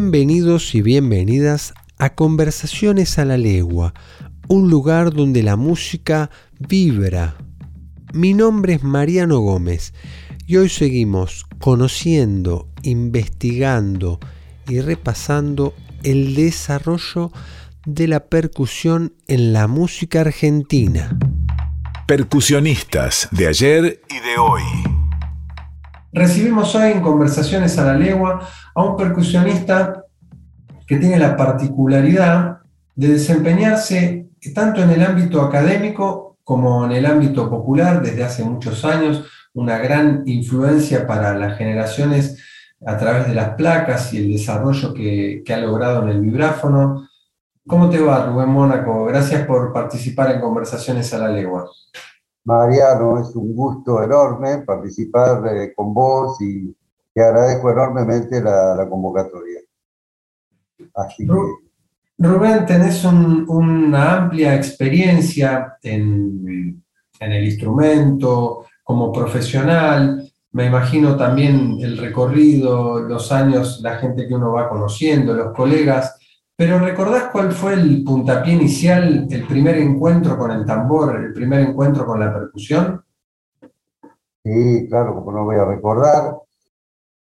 Bienvenidos y bienvenidas a Conversaciones a la Legua, un lugar donde la música vibra. Mi nombre es Mariano Gómez y hoy seguimos conociendo, investigando y repasando el desarrollo de la percusión en la música argentina. Percusionistas de ayer y de hoy. Recibimos hoy en Conversaciones a la Legua a un percusionista que tiene la particularidad de desempeñarse tanto en el ámbito académico como en el ámbito popular desde hace muchos años, una gran influencia para las generaciones a través de las placas y el desarrollo que, ha logrado en el vibráfono. ¿Cómo te va, Rubén Mónaco? Gracias por participar en Conversaciones a la Legua. Mariano, es un gusto enorme participar eh, con vos y te agradezco enormemente la, convocatoria. Rubén, tenés una amplia experiencia en, en el instrumento, como profesional, me imagino también el recorrido, los años, la gente que uno va conociendo, los colegas. Pero ¿recordás cuál fue el puntapié inicial, el primer encuentro con el tambor, el primer encuentro con la percusión? Sí, claro, como no voy a recordar.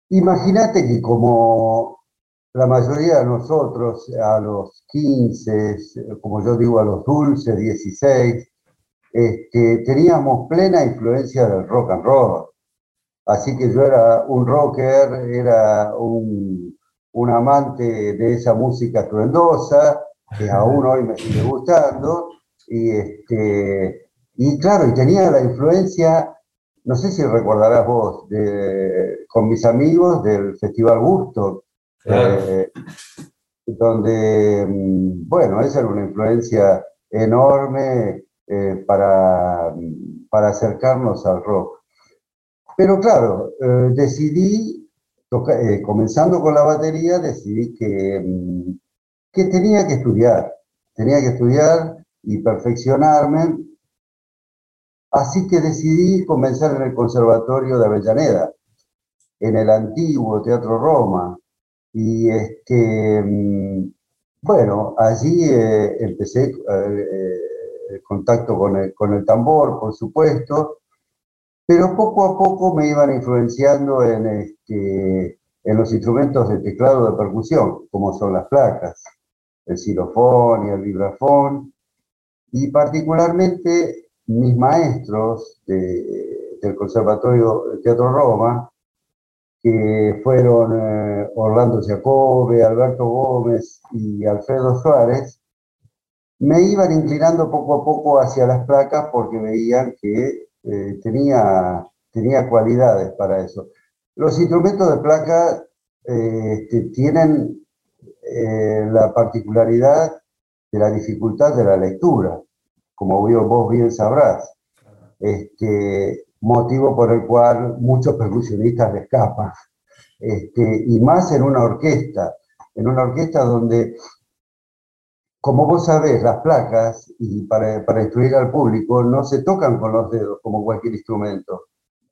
Imagínate que como la mayoría de nosotros a los 15, como yo digo, a los dulces, 16, este, teníamos plena influencia del rock and roll. Así que yo era un rocker, era un un amante de esa música estruendosa, que aún hoy me sigue gustando, y, este, y claro, y tenía la influencia, no sé si recordarás vos, de, con mis amigos del Festival Gusto, eh, donde, mm, bueno, esa era una influencia enorme eh, para, para acercarnos al rock. Pero claro, eh, decidí comenzando con la batería, decidí que, mm, que tenía que estudiar, tenía que estudiar y perfeccionarme. Así que decidí comenzar en el Conservatorio de Avellaneda, en el antiguo Teatro Roma. Y este, mm, bueno, allí eh, empecé eh, el contacto con el, con el tambor, por supuesto, pero poco a poco me iban influenciando en, este, en los instrumentos de teclado de percusión, como son las placas, el xilofón y el vibrafón, y particularmente mis maestros del Conservatorio Teatro Roma, que fueron eh, Orlando Giacobbe, Alberto Gómez y Alfredo Suárez, me iban inclinando poco a poco hacia las placas porque veían que eh, tenía, tenía cualidades para eso. Los instrumentos de placa eh, este, tienen la particularidad de la dificultad de la lectura, como vos bien sabrás, este, motivo por el cual muchos percusionistas le escapan, este, y más en una orquesta, en una orquesta donde como vos sabés, las placas, y para, para, instruir al público, no se tocan con los dedos como cualquier instrumento.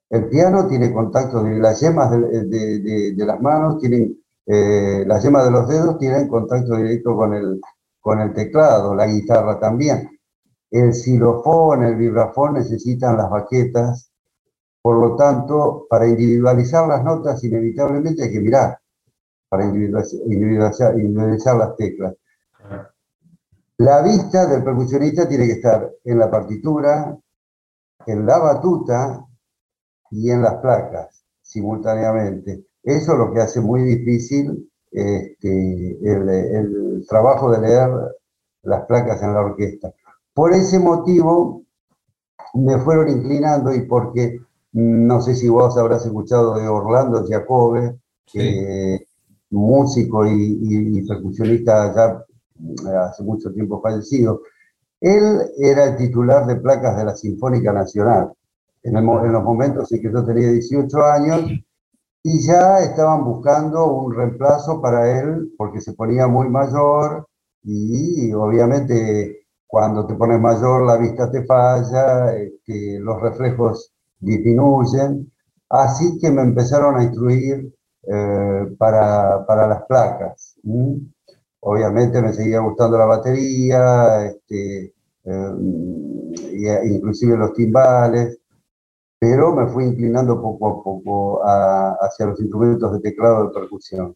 El piano tiene contacto, las yemas de, las manos tienen, eh, las yemas de los dedos tienen contacto directo con el, con el teclado, la guitarra también. El xilofón, el vibrafón necesitan las baquetas, por lo tanto, para individualizar las notas inevitablemente hay que mirar. para individualizar, las teclas. La vista del percusionista tiene que estar en la partitura, en la batuta y en las placas simultáneamente. Eso es lo que hace muy difícil este, el, trabajo de leer las placas en la orquesta. Por ese motivo me fueron inclinando y porque no sé si vos habrás escuchado de Orlando Giacobbe, músico y, percusionista ya hace mucho tiempo fallecido. Él era el titular de placas de la Sinfónica Nacional. En, en los momentos en que yo tenía 18 años, y ya estaban buscando un reemplazo para él porque se ponía muy mayor y obviamente cuando te pones mayor la vista te falla, este, los reflejos disminuyen, así que me empezaron a instruir eh, para, para, las placas. Obviamente me seguía gustando la batería, este, eh, inclusive los timbales, pero me fui inclinando poco a poco hacia los instrumentos de teclado de percusión.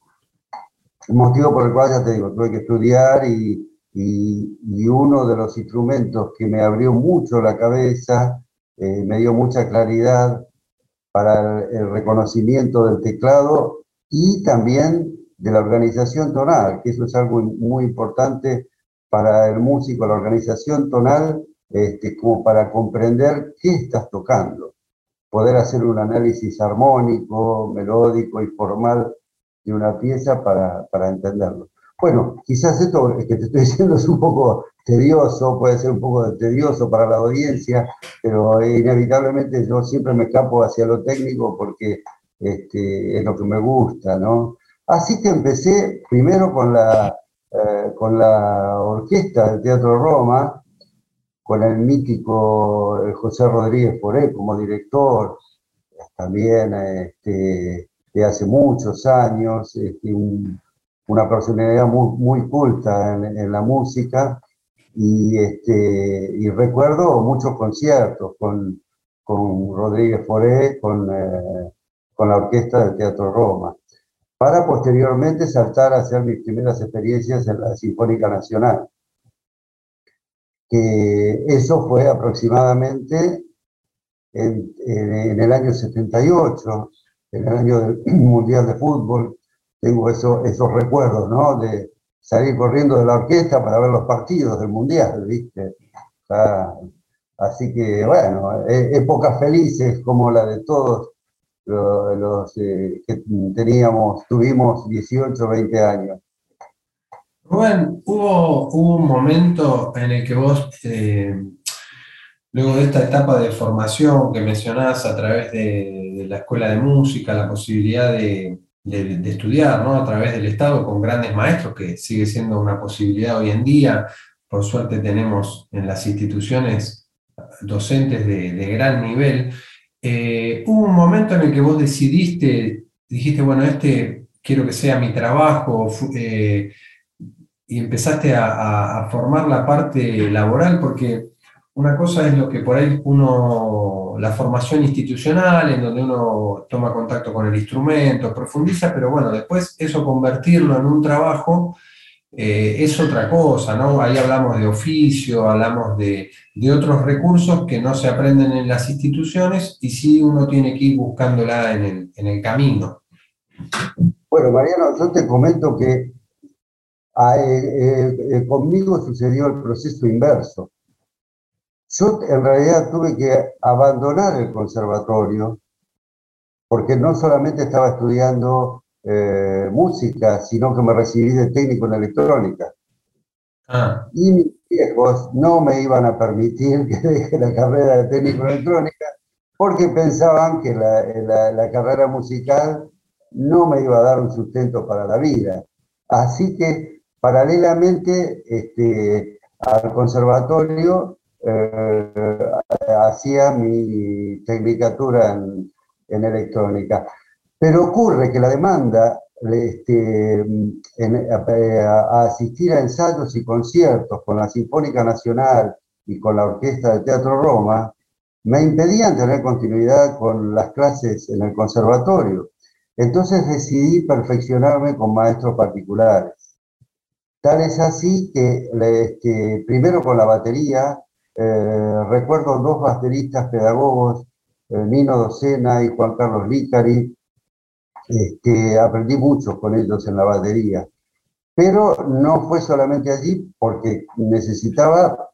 Motivo por el cual, ya te digo, tuve que estudiar y, y, uno de los instrumentos que me abrió mucho la cabeza, eh, me dio mucha claridad para el, reconocimiento del teclado y también de la organización tonal, que eso es algo muy importante para el músico, la organización tonal, este, como para comprender qué estás tocando poder hacer un análisis armónico, melódico y formal de una pieza para, para entenderlo. Bueno, quizás esto que te estoy diciendo es un poco tedioso, puede ser un poco tedioso para la audiencia, pero inevitablemente yo siempre me escapo hacia lo técnico porque este, es lo que me gusta, ¿no? Así que empecé primero con la, eh, con la orquesta del Teatro Roma, con el mítico eh, José Rodríguez Poré como director, también este, de hace muchos años, este, una personalidad muy, muy culta en, la música, y, este, y recuerdo muchos conciertos con, con Rodríguez Foré, con, eh, con la orquesta del Teatro Roma, para posteriormente saltar a hacer mis primeras experiencias en la Sinfónica Nacional que eso fue aproximadamente en, el año 78, en el año del Mundial de Fútbol. Tengo eso, esos recuerdos, ¿no? De salir corriendo de la orquesta para ver los partidos del Mundial, ¿viste? así que, bueno, e, épocas felices como la de todos los, eh, que teníamos, tuvimos 18, 20 años. Rubén, hubo, un momento en el que vos, eh, luego de esta etapa de formación que mencionás a través de, la escuela de música, la posibilidad de, estudiar ¿no? a través del Estado con grandes maestros, que sigue siendo una posibilidad hoy en día, por suerte tenemos en las instituciones docentes de, gran nivel, eh, hubo un momento en el que vos decidiste, dijiste, bueno, este quiero que sea mi trabajo, eh, y empezaste a, formar la parte laboral, porque una cosa es lo que por ahí uno, la formación institucional, en donde uno toma contacto con el instrumento, profundiza, pero bueno, después eso convertirlo en un trabajo eh, es otra cosa, ¿no? Ahí hablamos de oficio, hablamos de, de, otros recursos que no se aprenden en las instituciones y sí uno tiene que ir buscándola en el, en el camino. Bueno, Mariano, yo te comento que eh, eh, conmigo sucedió el proceso inverso. Yo en realidad tuve que abandonar el conservatorio porque no solamente estaba estudiando música, sino que me recibí de técnico en electrónica. Ah. Y mis viejos no me iban a permitir que deje la carrera de técnico en electrónica porque pensaban que la, la carrera musical no me iba a dar un sustento para la vida. Así que Paralelamente este, al conservatorio eh, hacía mi tecnicatura en, electrónica. Pero ocurre que la demanda este, a, asistir a ensayos y conciertos con la Sinfónica Nacional y con la Orquesta de Teatro Roma me impedían tener continuidad con las clases en el conservatorio. Entonces decidí perfeccionarme con maestros particulares. Tal es así que, primero con la batería, eh, recuerdo dos bateristas pedagogos, eh, Nino Docena y Juan Carlos Licari, que aprendí mucho con ellos en la batería. Pero no fue solamente allí porque necesitaba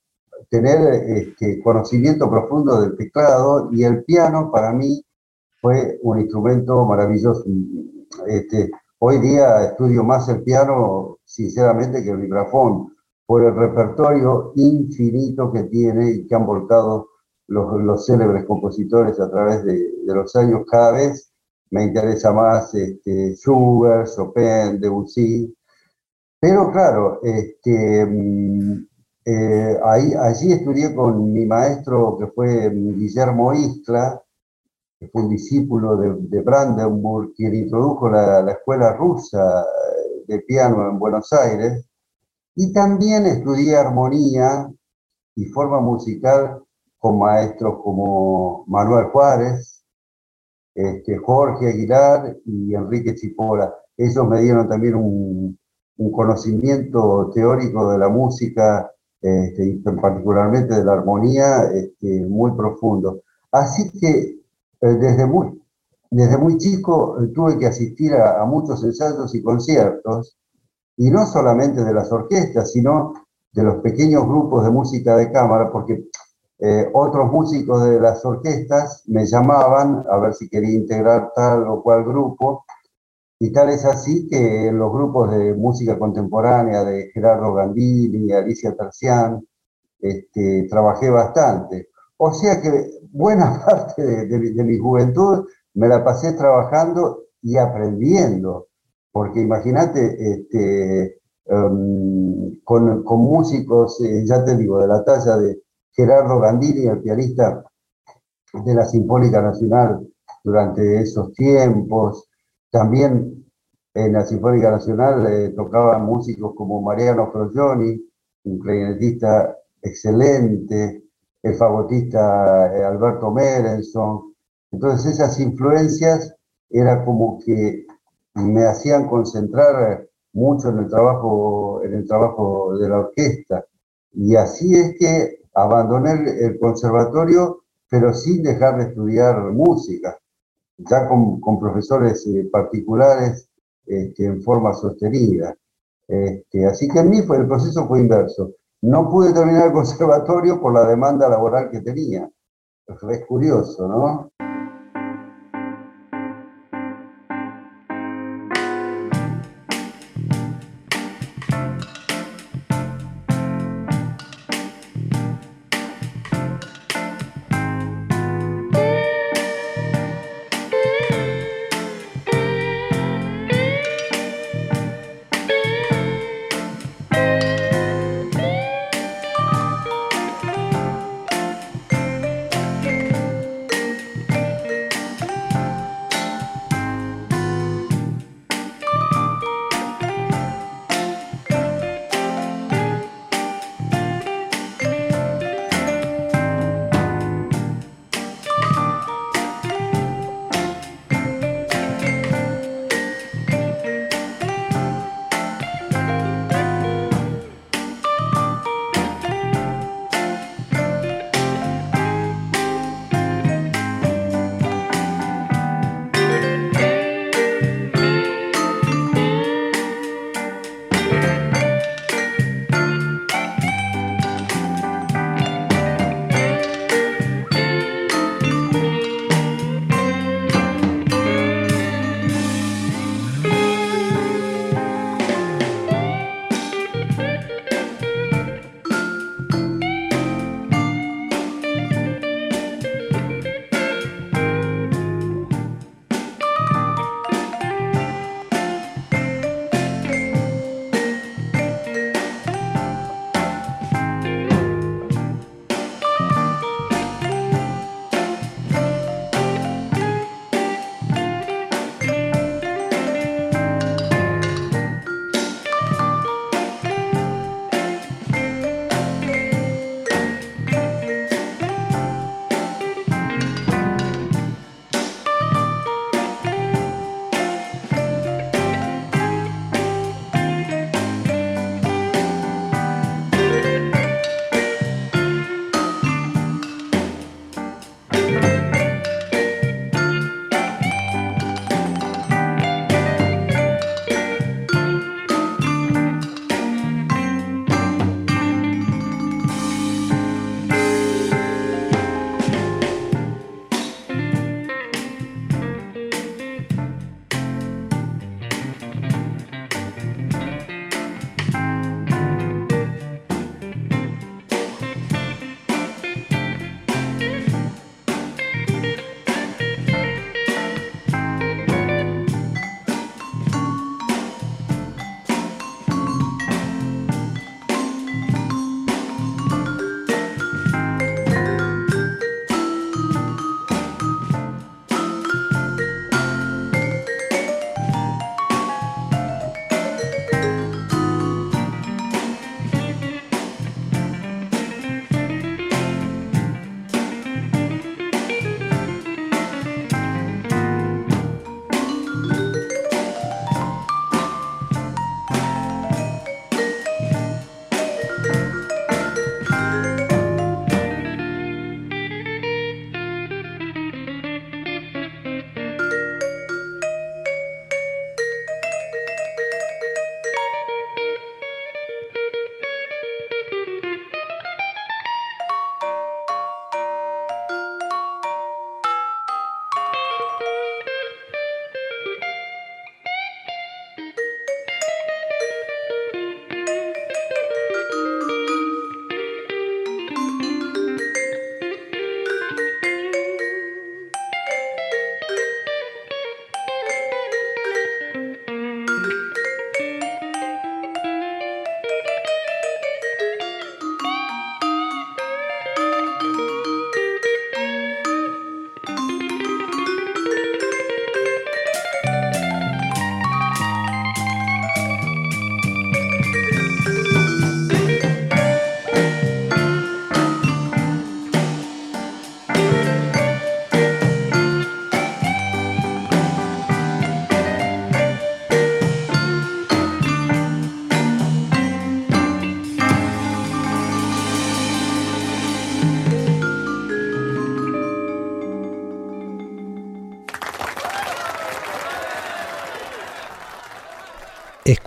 tener este, conocimiento profundo del teclado y el piano para mí fue un instrumento maravilloso. Este, hoy día estudio más el piano, sinceramente, que el vibrafón, por el repertorio infinito que tiene y que han volcado los, los célebres compositores a través de, de, los años. Cada vez me interesa más este, Schubert, Chopin, Debussy. Pero claro, este, mm, eh, ahí, allí estudié con mi maestro que fue Guillermo Isla, que fue un discípulo de, Brandenburg, quien introdujo la, la, escuela rusa de piano en Buenos Aires, y también estudié armonía y forma musical con maestros como Manuel Juárez, este, Jorge Aguilar y Enrique Chipola. Ellos me dieron también un, un conocimiento teórico de la música este, particularmente de la armonía, este, muy profundo. Así que eh, desde, muy, desde muy chico eh, tuve que asistir a, muchos ensayos y conciertos, y no solamente de las orquestas, sino de los pequeños grupos de música de cámara, porque eh, otros músicos de las orquestas me llamaban a ver si quería integrar tal o cual grupo, y tal es así que en los grupos de música contemporánea de Gerardo Gandini Alicia Tercián, este, trabajé bastante. O sea que buena parte de, mi juventud me la pasé trabajando y aprendiendo, porque imagínate, este, em, con, músicos, eh, ya te digo, de la talla de Gerardo Gandini, el pianista de la Sinfónica Nacional durante esos tiempos, también en la Sinfónica Nacional eh, tocaban músicos como Mariano Frogioni, un clarinetista excelente, el fagotista eh, Alberto Merenson. Entonces esas influencias era como que me hacían concentrar mucho en el trabajo, en el trabajo de la orquesta. Y así es que abandoné el conservatorio, pero sin dejar de estudiar música ya con, profesores eh, particulares este, en forma sostenida. Este, así que en mí fue, el proceso fue inverso. No pude terminar el conservatorio por la demanda laboral que tenía. Es curioso, ¿no?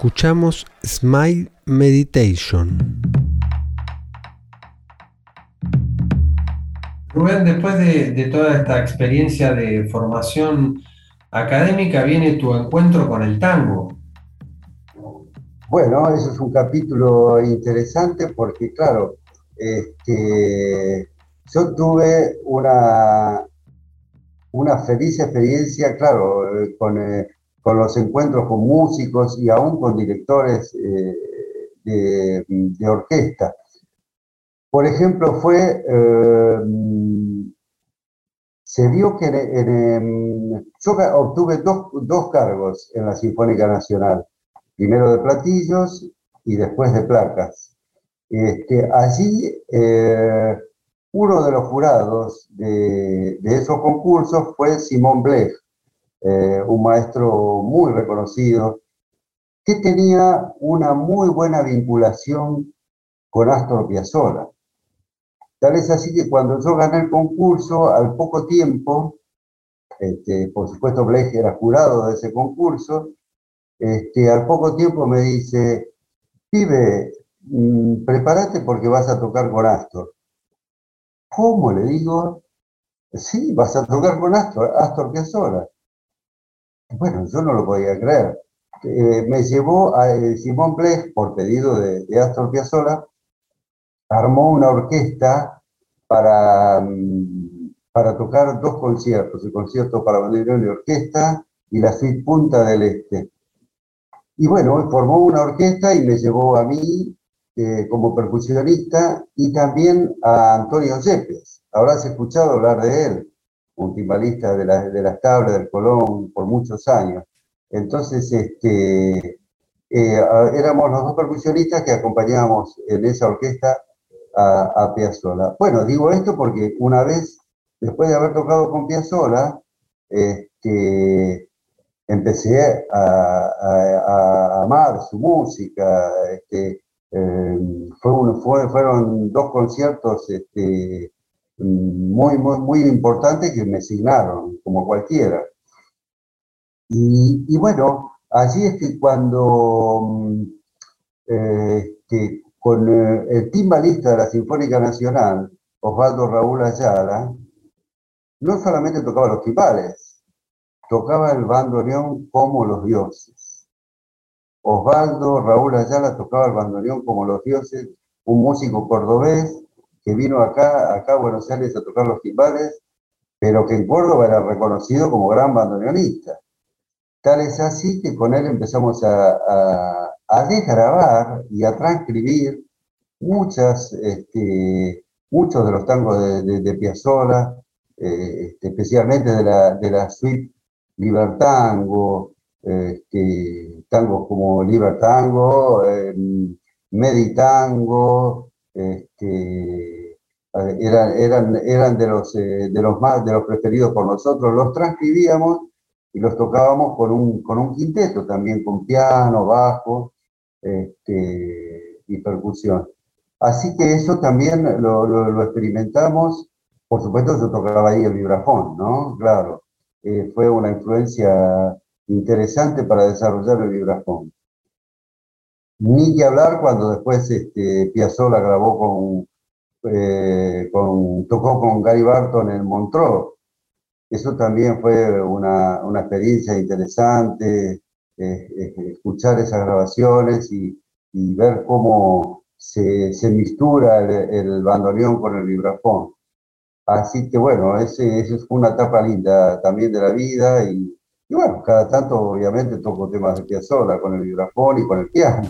Escuchamos Smile Meditation. Rubén, después de, toda esta experiencia de formación académica, viene tu encuentro con el tango. Bueno, eso es un capítulo interesante porque, claro, este, yo tuve una, una feliz experiencia, claro, eh, eh, con, los encuentros con músicos y aún con directores eh, de, orquesta. Por ejemplo, fue, se vio que yo obtuve dos, cargos en la Sinfónica Nacional, primero de platillos y después de placas. Este, allí uno de los jurados de, esos concursos fue Simón Blech, eh, un maestro muy reconocido, que tenía una muy buena vinculación con Astor Piazzolla. Tal es así que cuando yo gané el concurso, al poco tiempo, este, por supuesto Blech era jurado de ese concurso, este, al poco tiempo me dice, pibe, mm, prepárate porque vas a tocar con Astor. ¿Cómo? Le digo, sí, vas a tocar con Astor, Astor Piazzolla. Bueno, yo no lo podía creer. Eh, me llevó a eh, Simón Blech, por pedido de, Astor Piazzolla, armó una orquesta para, mm, para tocar dos conciertos, el concierto para bandoneón y orquesta y la suite Punta del Este. Y bueno, formó una orquesta y me llevó a mí eh, como percusionista y también a Antonio Yepes. Habrás escuchado hablar de él, un timbalista de, de las tablas del Colón por muchos años. Entonces, este, eh, éramos los dos percusionistas que acompañábamos en esa orquesta a, a. Bueno, digo esto porque una vez, después de haber tocado con Piazzolla, este, empecé a, amar su música, este, eh, fue fueron dos conciertos este, muy, muy, muy importantes que me asignaron, como cualquiera. Y, bueno, allí es que cuando mm, eh, con eh, el timbalista de la Sinfónica Nacional, Osvaldo Raúl Ayala, no solamente tocaba los timbales, tocaba el bandoneón como los dioses. Osvaldo Raúl Ayala tocaba el bandoneón como los dioses, un músico cordobés que vino acá, acá a Buenos Aires a tocar los timbales, pero que en Córdoba era reconocido como gran bandoneonista. Tal es así que con él empezamos a, a, desgrabar y a transcribir muchas, este, muchos de los tangos de, de, Piazzolla, eh, este, especialmente de la, de la suite Libertango, este, tangos como Libertango, eh, Meditango, este, eran, eran, eran de, los, eh, de los más de los preferidos por nosotros, los transcribíamos y los tocábamos con un, con un quinteto también, con piano, bajo este, y percusión. Así que eso también lo, lo, experimentamos, por supuesto yo tocaba ahí el vibrafón, ¿no? Claro, eh, fue una influencia interesante para desarrollar el vibrafón. Ni que hablar cuando después este, Piazzolla grabó con, eh, con, tocó con Gary Barton en Montreux. Eso también fue una, una experiencia interesante, eh, eh, escuchar esas grabaciones y, y ver cómo se, se mistura el, el, bandoneón con el vibrafón. Así que bueno, esa es una etapa linda también de la vida y, y bueno, cada tanto obviamente toco temas de Piazzolla con el vibrafón y con el piano.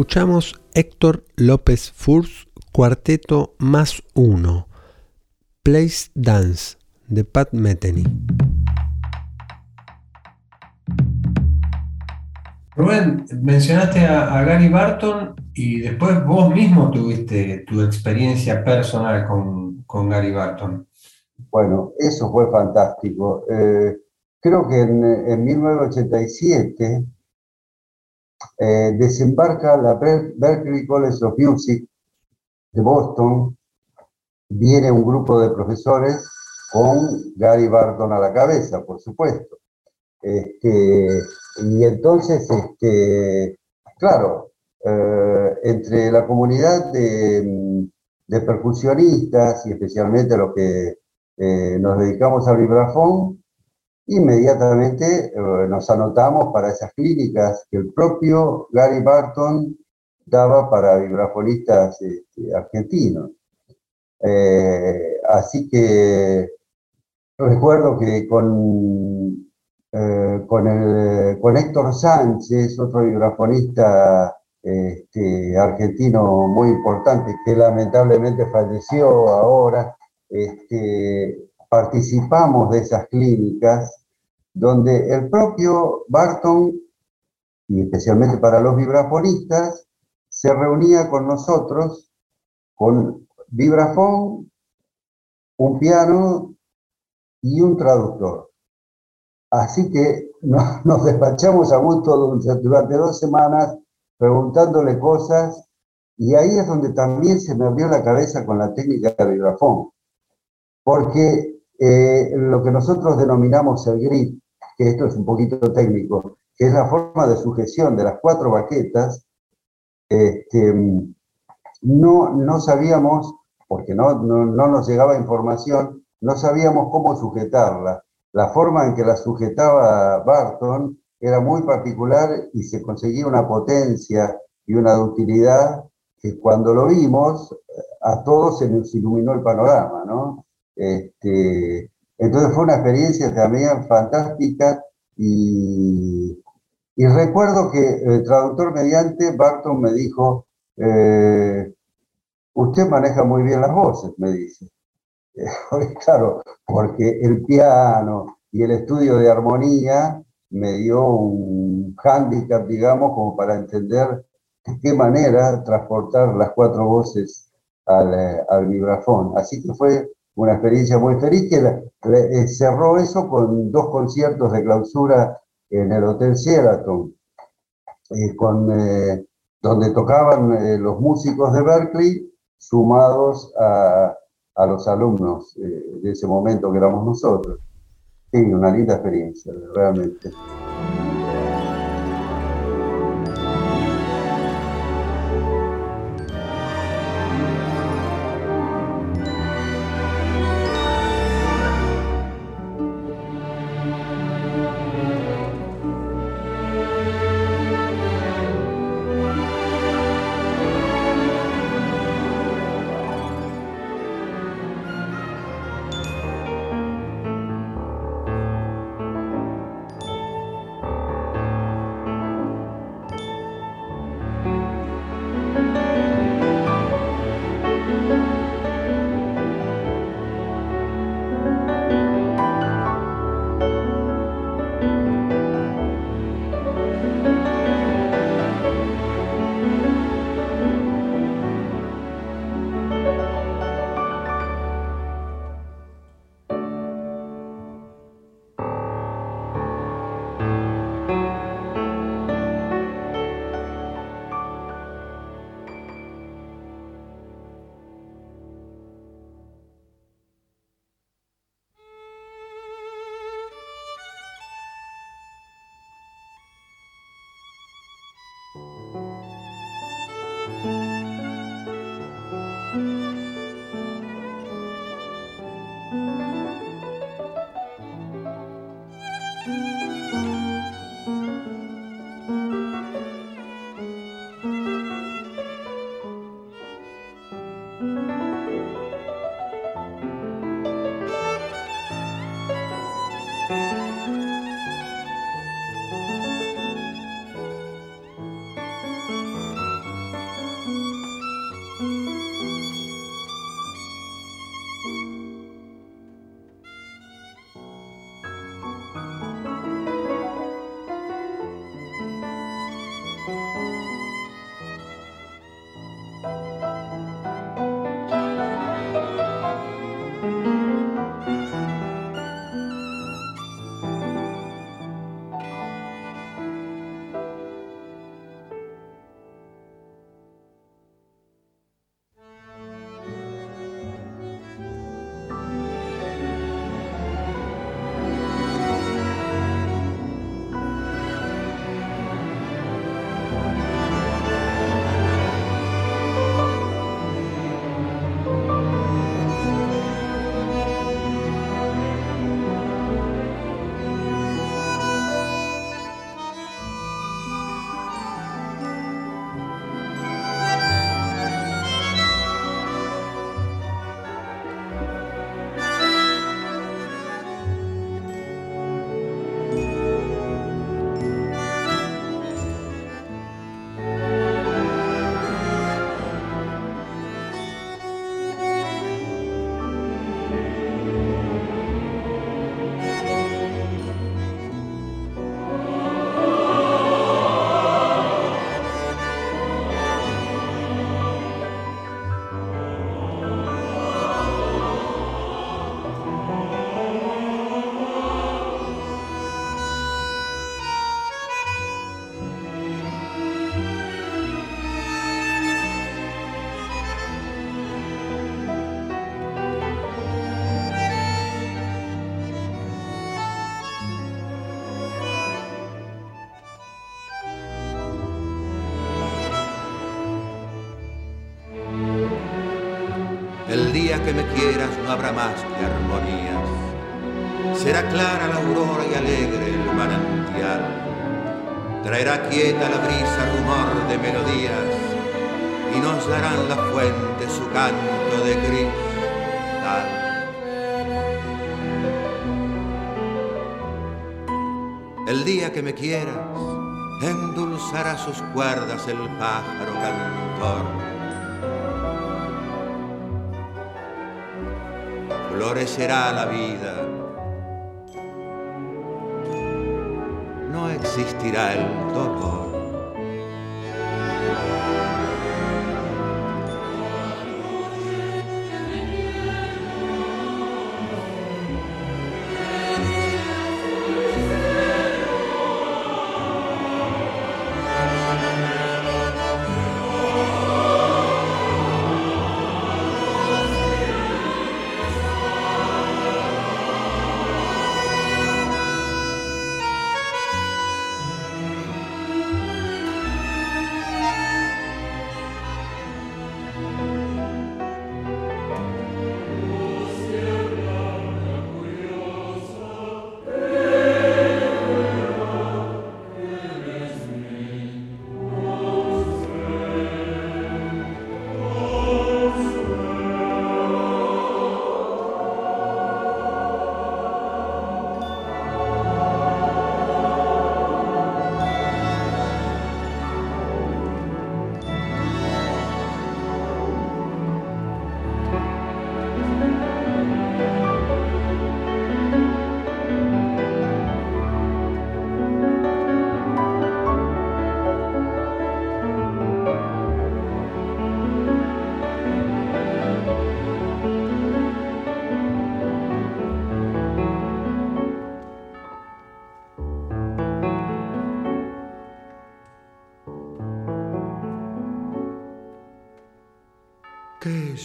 Escuchamos Héctor López Furs, Cuarteto más uno, Place Dance, de Pat Metheny. Rubén, mencionaste a, Gary Barton y después vos mismo tuviste tu experiencia personal con, Gary Barton. Bueno, eso fue fantástico. Eh, creo que en, en 1987 eh, desembarca la Berklee College of Music de Boston, viene un grupo de profesores con Gary Barton a la cabeza, por supuesto. Este, y entonces, este, claro, eh, entre la comunidad de, percusionistas y especialmente los que eh, nos dedicamos al vibrafón, Inmediatamente eh, nos anotamos para esas clínicas que el propio Gary Barton daba para vibrafonistas este, argentinos. Eh, así que recuerdo que con, eh, con, el, con Héctor Sánchez, otro vibrafonista este, argentino muy importante que lamentablemente falleció ahora, este, participamos de esas clínicas donde el propio Barton, y especialmente para los vibrafonistas, se reunía con nosotros con vibrafón, un piano y un traductor. Así que nos, despachamos a gusto durante dos semanas preguntándole cosas y ahí es donde también se me abrió la cabeza con la técnica de vibrafón. Porque eh, lo que nosotros denominamos el grip, que esto es un poquito técnico, que es la forma de sujeción de las cuatro baquetas, este, no, no sabíamos, porque no, no, no nos llegaba información, no sabíamos cómo sujetarla. La forma en que la sujetaba Barton era muy particular y se conseguía una potencia y una ductilidad que cuando lo vimos a todos se nos iluminó el panorama, ¿no? Este, entonces fue una experiencia también fantástica y, recuerdo que el traductor mediante, Barton me dijo, eh, usted maneja muy bien las voces, me dice. claro, porque el piano y el estudio de armonía me dio un hándicap, digamos, como para entender de qué manera transportar las cuatro voces al, eh, al vibrafón. Así que fue una experiencia muy feliz que eh, cerró eso con dos conciertos de clausura en el Hotel Sheraton, eh, con, eh, donde tocaban los músicos de Berkeley sumados a, a los alumnos de ese momento que éramos nosotros. Sí, una linda experiencia, realmente. El día que me quieras no habrá más que armonías. Será clara la aurora y alegre el manantial. Traerá quieta la brisa rumor de melodías y nos darán la fuente su canto de cristal. El día que me quieras, endulzará sus cuerdas el pájaro cantor florecerá la vida. No existirá el dolor.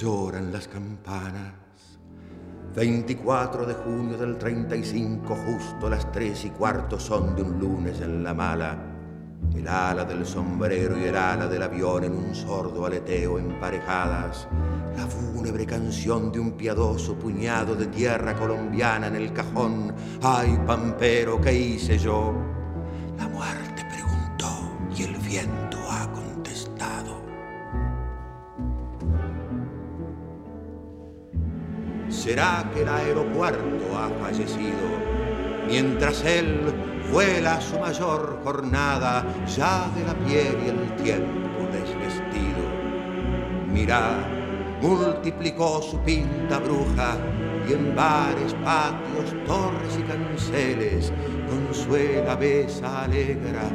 Lloran las campanas. 24 de junio del 35, justo las tres y cuarto son de un lunes en la mala. El ala del sombrero y el ala del avión en un sordo aleteo emparejadas. La fúnebre canción de un piadoso puñado de tierra colombiana en el cajón. Ay, pampero, ¿qué hice yo? Será que el aeropuerto ha fallecido, mientras él vuela su mayor jornada ya de la piel y el tiempo desvestido. Mirá, multiplicó su pinta bruja y en bares, patios, torres y canceles consuela, besa, alegra,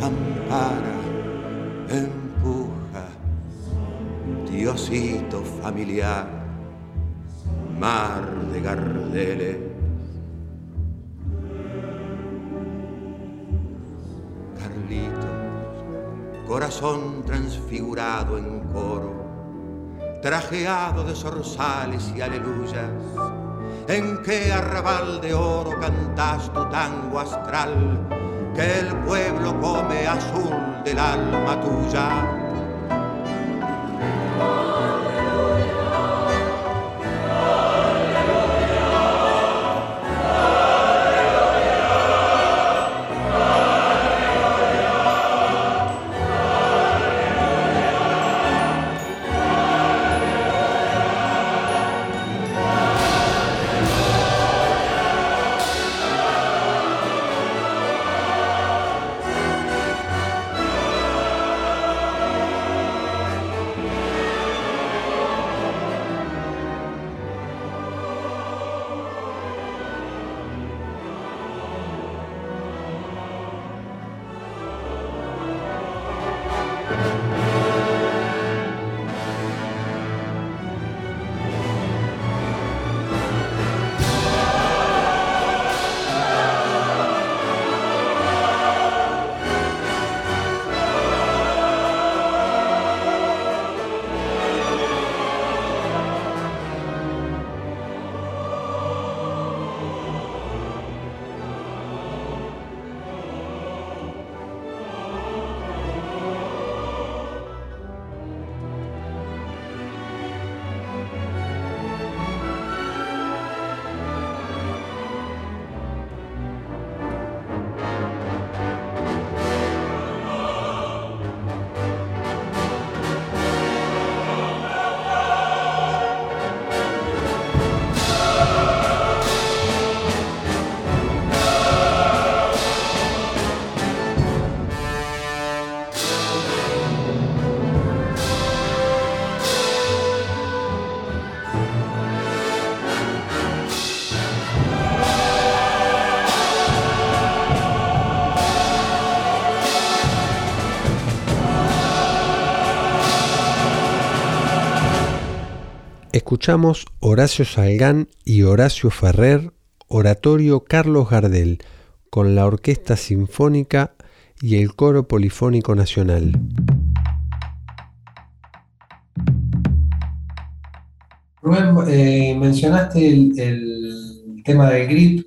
ampara, empuja, Diosito familiar mar de Gardeles. Carlitos, corazón transfigurado en coro, trajeado de zorzales y aleluyas, en qué arrabal de oro cantas tu tango astral, que el pueblo come azul del alma tuya Escuchamos Horacio Salgán y Horacio Ferrer, Oratorio Carlos Gardel, con la Orquesta Sinfónica y el Coro Polifónico Nacional. Rubén, eh, mencionaste el, tema del grip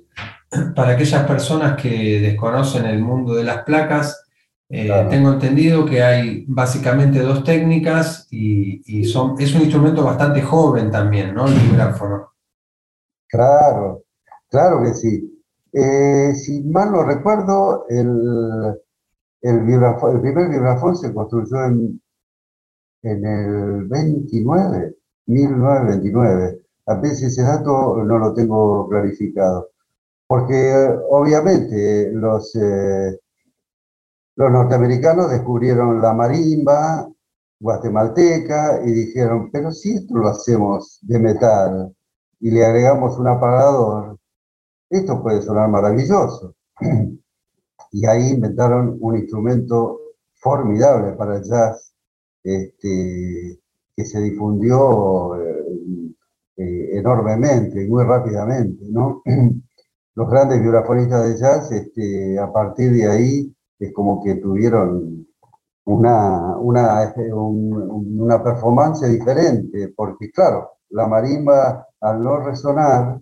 para aquellas personas que desconocen el mundo de las placas. Eh, tengo entendido que hay básicamente dos técnicas y, son, es un instrumento bastante joven también, ¿no? El vibráfono. Claro, claro que sí. Eh, si mal no recuerdo, el, el, el primer vibrafón se construyó en, en el 29, 1929. A veces ese dato no lo tengo clarificado, porque obviamente los, eh, los norteamericanos descubrieron la marimba guatemalteca y dijeron, pero si esto lo hacemos de metal y le agregamos un apagador, esto puede sonar maravilloso. Y ahí inventaron un instrumento formidable para el jazz, este, que se difundió eh, eh, enormemente, muy rápidamente, ¿no? Los grandes vibrafonistas de jazz, este, a partir de ahí, es como que tuvieron una, una, una performance diferente, porque claro, la marimba al no resonar,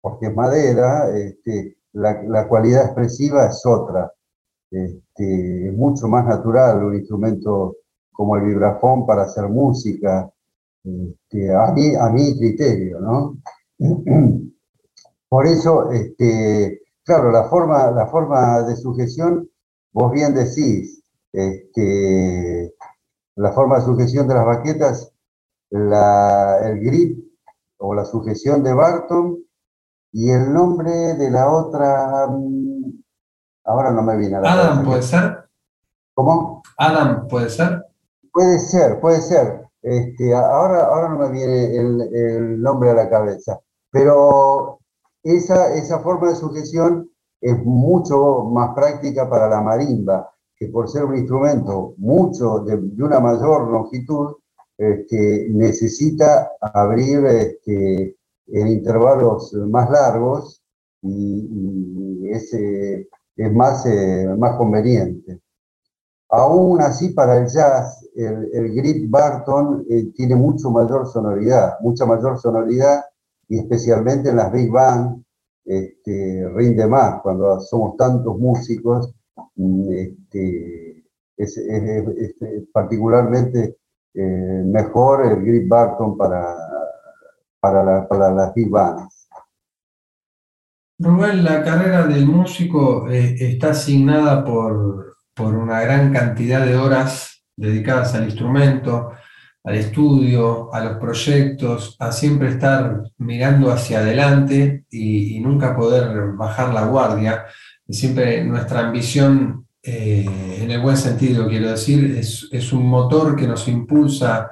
porque es madera, este, la, cualidad expresiva es otra, este, es mucho más natural un instrumento como el vibrafón para hacer música, este, a, mí, a mi criterio, ¿no? Por eso, este, claro, la forma, la forma de sujeción, vos bien decís, este, la forma de sujeción de las baquetas, el grip o la sujeción de Barton y el nombre de la otra, mm, ahora no me viene a la Adam, ¿puede ser? ¿Cómo? Adam, ¿puede ser? Puede ser, puede ser. Este, ahora, ahora no me viene el, nombre a la cabeza, pero esa, esa forma de sujeción es mucho más práctica para la marimba, que por ser un instrumento mucho de, una mayor longitud, este, necesita abrir este, en intervalos más largos y, es, es más, eh, más conveniente. Aún así, para el jazz, el, el grip Barton eh, tiene mucho mayor sonoridad, mucha mayor sonoridad, y especialmente en las big band, este, rinde más. Cuando somos tantos músicos, mm, este, es, particularmente eh, mejor el grip Barton para, para, las big bands. Rubén, la carrera del músico eh, está asignada por, por una gran cantidad de horas dedicadas al instrumento, al estudio, a los proyectos, a siempre estar mirando hacia adelante y, nunca poder bajar la guardia. siempre nuestra ambición, eh, en el buen sentido quiero decir, es, es, un motor que nos impulsa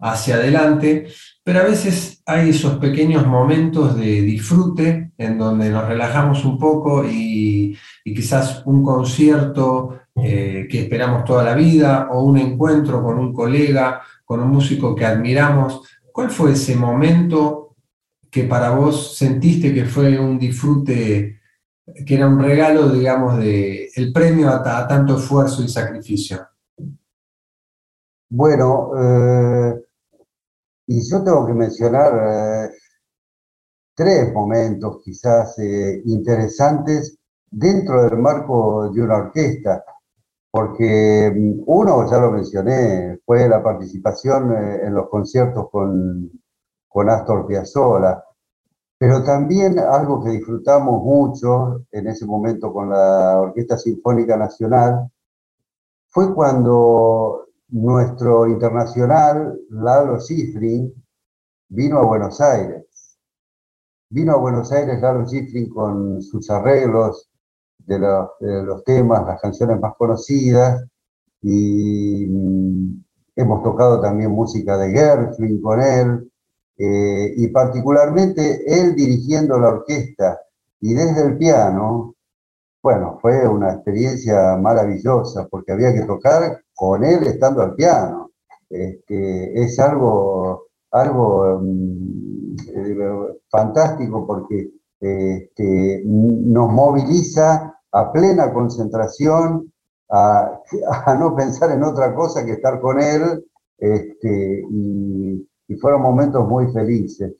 hacia adelante, pero a veces hay esos pequeños momentos de disfrute en donde nos relajamos un poco y, quizás un concierto eh, que esperamos toda la vida o un encuentro con un colega, con un músico que admiramos. ¿Cuál fue ese momento que para vos sentiste que fue un disfrute, que era un regalo, digamos, de el premio a, tanto esfuerzo y sacrificio? Bueno, eh, y yo tengo que mencionar eh, tres momentos quizás eh, interesantes dentro del marco de una orquesta, porque mm, uno, ya lo mencioné, fue la participación eh, en los conciertos con, con Astor Piazzolla, pero también algo que disfrutamos mucho en ese momento con la Orquesta Sinfónica Nacional fue cuando nuestro internacional, Lalo Schifrin, vino a Buenos Aires. Vino a Buenos Aires Lalo Schifrin con sus arreglos de los, temas, las canciones más conocidas, y mm, hemos tocado también música de Gershwin con él, eh, y particularmente él dirigiendo la orquesta y desde el piano, bueno, fue una experiencia maravillosa porque había que tocar con él estando al piano. Este, es algo, algo eh, fantástico porque este, nos moviliza a plena concentración, a, no pensar en otra cosa que estar con él, este, y, fueron momentos muy felices.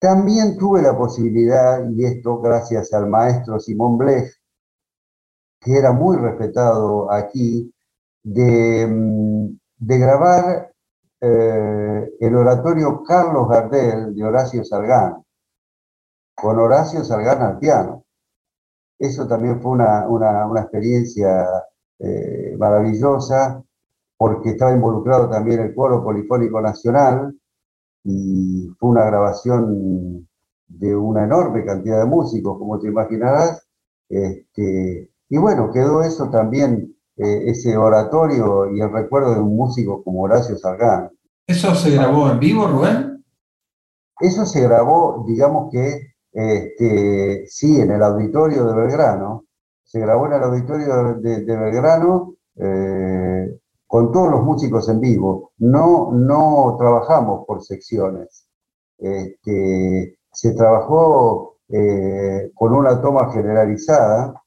También tuve la posibilidad, y esto gracias al maestro Simón Blech, que era muy respetado aquí, de, mm, grabar eh, el oratorio Carlos Gardel de Horacio Salgán, con Horacio Salgán al piano. Eso también fue una, experiencia eh, maravillosa, porque estaba involucrado también el Coro Polifónico Nacional, y fue una grabación de una enorme cantidad de músicos, como te imaginarás. Este, y bueno, quedó eso también, eh, ese oratorio y el recuerdo de un músico como Horacio Salgán. ¿Eso se grabó en vivo, Rubén? Eso se grabó, digamos que, este, sí, en el auditorio de Belgrano. Se grabó en el auditorio de, Belgrano eh, con todos los músicos en vivo. No, no trabajamos por secciones. Este, se trabajó eh, con una toma generalizada.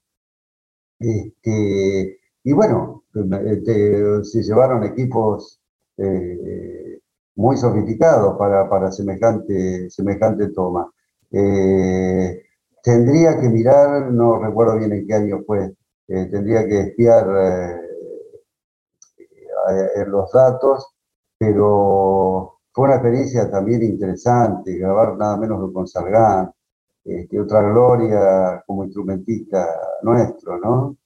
Este, y bueno, se llevaron equipos eh, muy sofisticados para, semejante, semejante toma. Eh, tendría que mirar, no recuerdo bien en qué año fue, tendría que espiar eh, los datos, pero fue una experiencia también interesante, grabar nada menos que con Sargán, este, otra gloria como instrumentista nuestro, ¿no?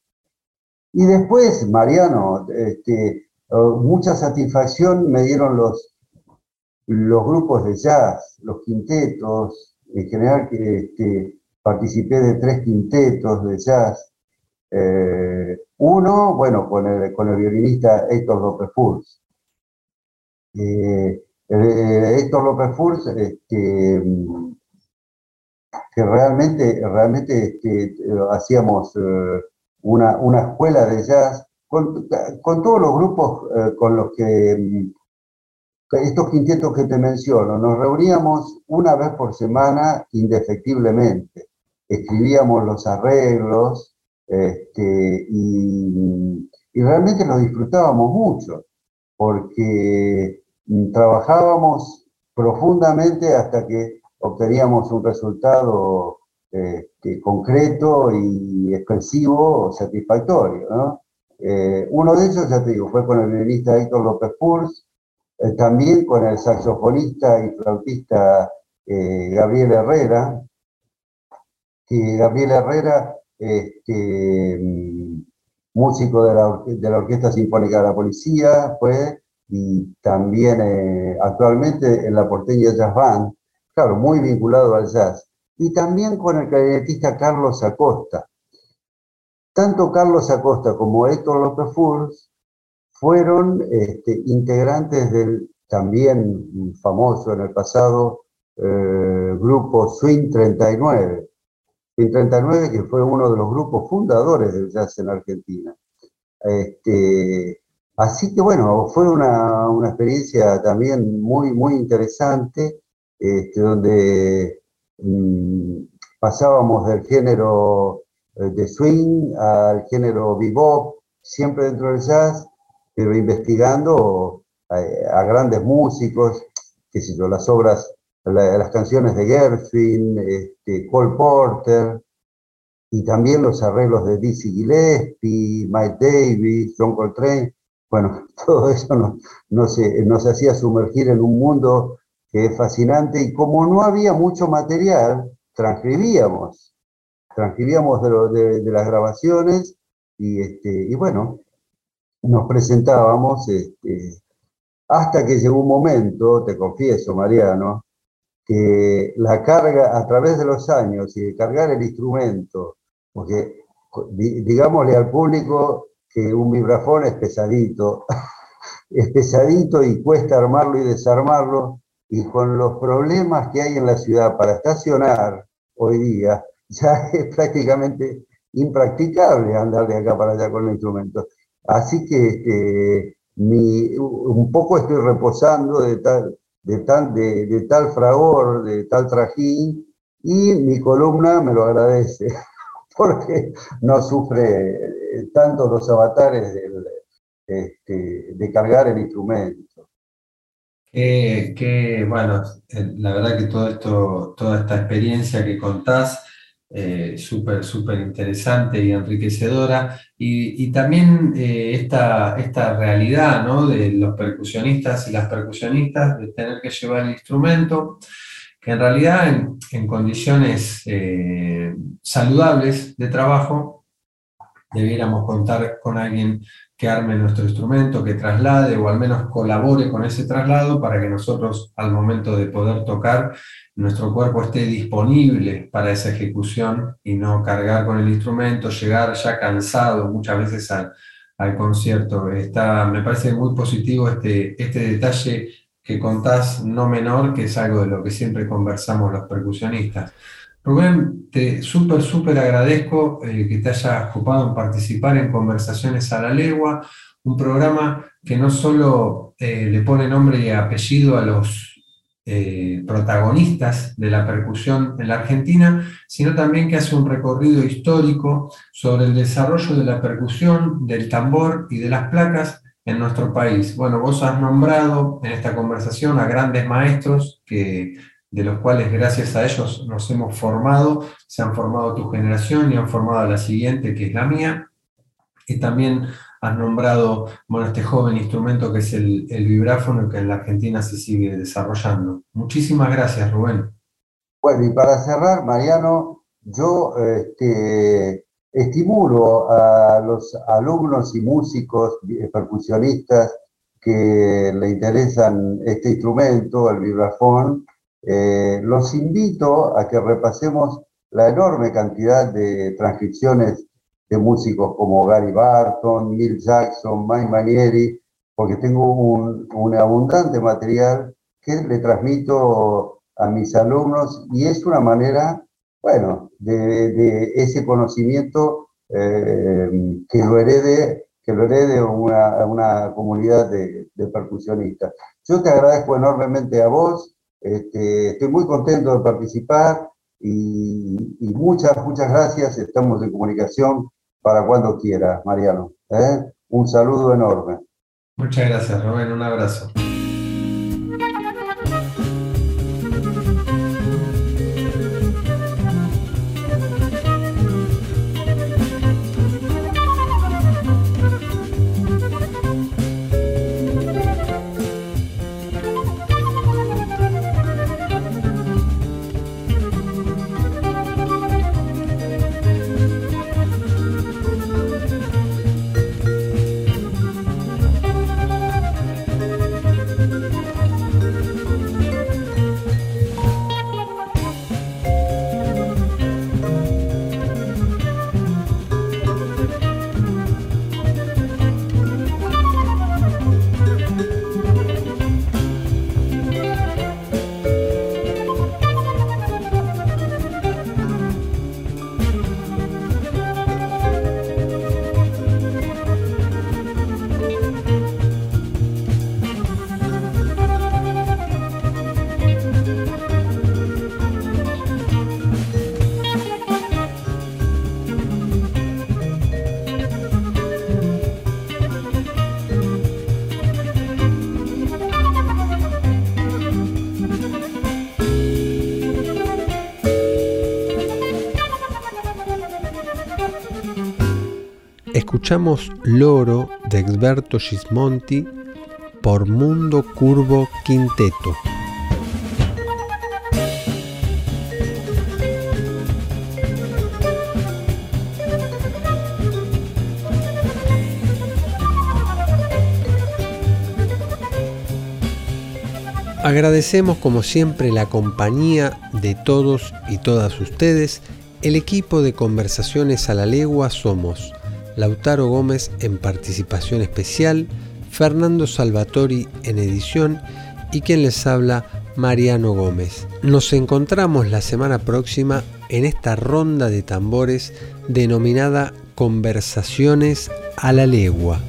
Y después, Mariano, este, mucha satisfacción me dieron los, los grupos de jazz, los quintetos, en general que participé de tres quintetos de jazz, eh, uno, bueno, con el, con el violinista Héctor López Furs. Eh, eh, Héctor López Furs, este, que realmente, realmente este, hacíamos una, escuela de jazz con, todos los grupos con los que estos quintetos que te menciono, nos reuníamos una vez por semana indefectiblemente. Escribíamos los arreglos, este, y, realmente lo disfrutábamos mucho, porque trabajábamos profundamente hasta que obteníamos un resultado este, concreto y expresivo, satisfactorio. Eh, uno de ellos, ya te digo, fue con el violinista Héctor López Purs, eh, también con el saxofonista y flautista eh, Gabriel Herrera, que Gabriel Herrera este, músico de la, Orquesta Sinfónica de la Policía, fue, y también eh, actualmente en la porteña Jazz Band, claro, muy vinculado al jazz, y también con el clarinetista Carlos Acosta. Tanto Carlos Acosta como Héctor López Furs fueron este, integrantes del también famoso en el pasado eh, grupo Swing 39, en 39, que fue uno de los grupos fundadores del jazz en Argentina. Este, así que bueno, fue una, experiencia también muy, muy interesante, este, donde mm, pasábamos del género eh, de swing al género bebop, siempre dentro del jazz, pero investigando a, eh, a grandes músicos, qué sé yo, las obras las canciones de Gershwin, este, Cole Porter, y también los arreglos de Dizzy Gillespie, Mike Davis, John Coltrane. Bueno, todo eso nos, nos, hacía sumergir en un mundo que es fascinante y como no había mucho material, transcribíamos, transcribíamos de, de, las grabaciones y, este, y bueno, nos presentábamos este, hasta que llegó un momento, te confieso, Mariano, que la carga a través de los años y de cargar el instrumento, porque digámosle al público que un vibrafón es pesadito, es pesadito y cuesta armarlo y desarmarlo, y con los problemas que hay en la ciudad para estacionar hoy día, ya es prácticamente impracticable andar de acá para allá con el instrumento. Así que este, un poco estoy reposando de tal, de tal, de, tal fragor, de tal trajín, y mi columna me lo agradece, porque no sufre eh, tanto los avatares este, de cargar el instrumento. Que, bueno, eh, la verdad que todo esto, toda esta experiencia que contás eh, súper, súper interesante y enriquecedora. Y, también eh, esta, esta realidad ¿no? de los percusionistas y las percusionistas de tener que llevar el instrumento, que en realidad en, condiciones eh, saludables de trabajo debiéramos contar con alguien que arme nuestro instrumento, que traslade o al menos colabore con ese traslado para que nosotros al momento de poder tocar, nuestro cuerpo esté disponible para esa ejecución y no cargar con el instrumento, llegar ya cansado muchas veces al, concierto. Está, me parece muy positivo este, este detalle que contás no menor, que es algo de lo que siempre conversamos los percusionistas. Rubén, te súper, súper agradezco eh, que te hayas ocupado en participar en Conversaciones a la Legua, un programa que no solo eh, le pone nombre y apellido a los eh, protagonistas de la percusión en la Argentina, sino también que hace un recorrido histórico sobre el desarrollo de la percusión, del tambor y de las placas en nuestro país. Bueno, vos has nombrado en esta conversación a grandes maestros que de los cuales gracias a ellos nos hemos formado, se han formado tu generación y han formado la siguiente, que es la mía. Y también has nombrado bueno, este joven instrumento que es el, el vibráfono que en la Argentina se sigue desarrollando. Muchísimas gracias, Rubén. Bueno, y para cerrar, Mariano, yo este, estimulo a los alumnos y músicos, percusionistas que le interesan este instrumento, el vibrafón, eh, los invito a que repasemos la enorme cantidad de transcripciones de músicos como Gary Barton, Neil Jackson, Mike Manieri, porque tengo un, abundante material que le transmito a mis alumnos y es una manera, bueno, de, ese conocimiento eh, que lo herede que lo herede una, una comunidad de, de percusionistas. Yo te agradezco enormemente a vos, este, estoy muy contento de participar y, muchas, muchas gracias. Estamos en comunicación para cuando quieras, Mariano. ¿eh? Un saludo enorme. Muchas gracias, Rubén. Un abrazo. Escuchamos Loro de Exberto Gismonti por Mundo Curvo Quinteto. Agradecemos como siempre la compañía de todos y todas ustedes. El equipo de conversaciones a la legua somos Lautaro Gómez en participación especial, Fernando Salvatori en edición y quien les habla, Mariano Gómez. Nos encontramos la semana próxima en esta ronda de tambores denominada Conversaciones a la Legua.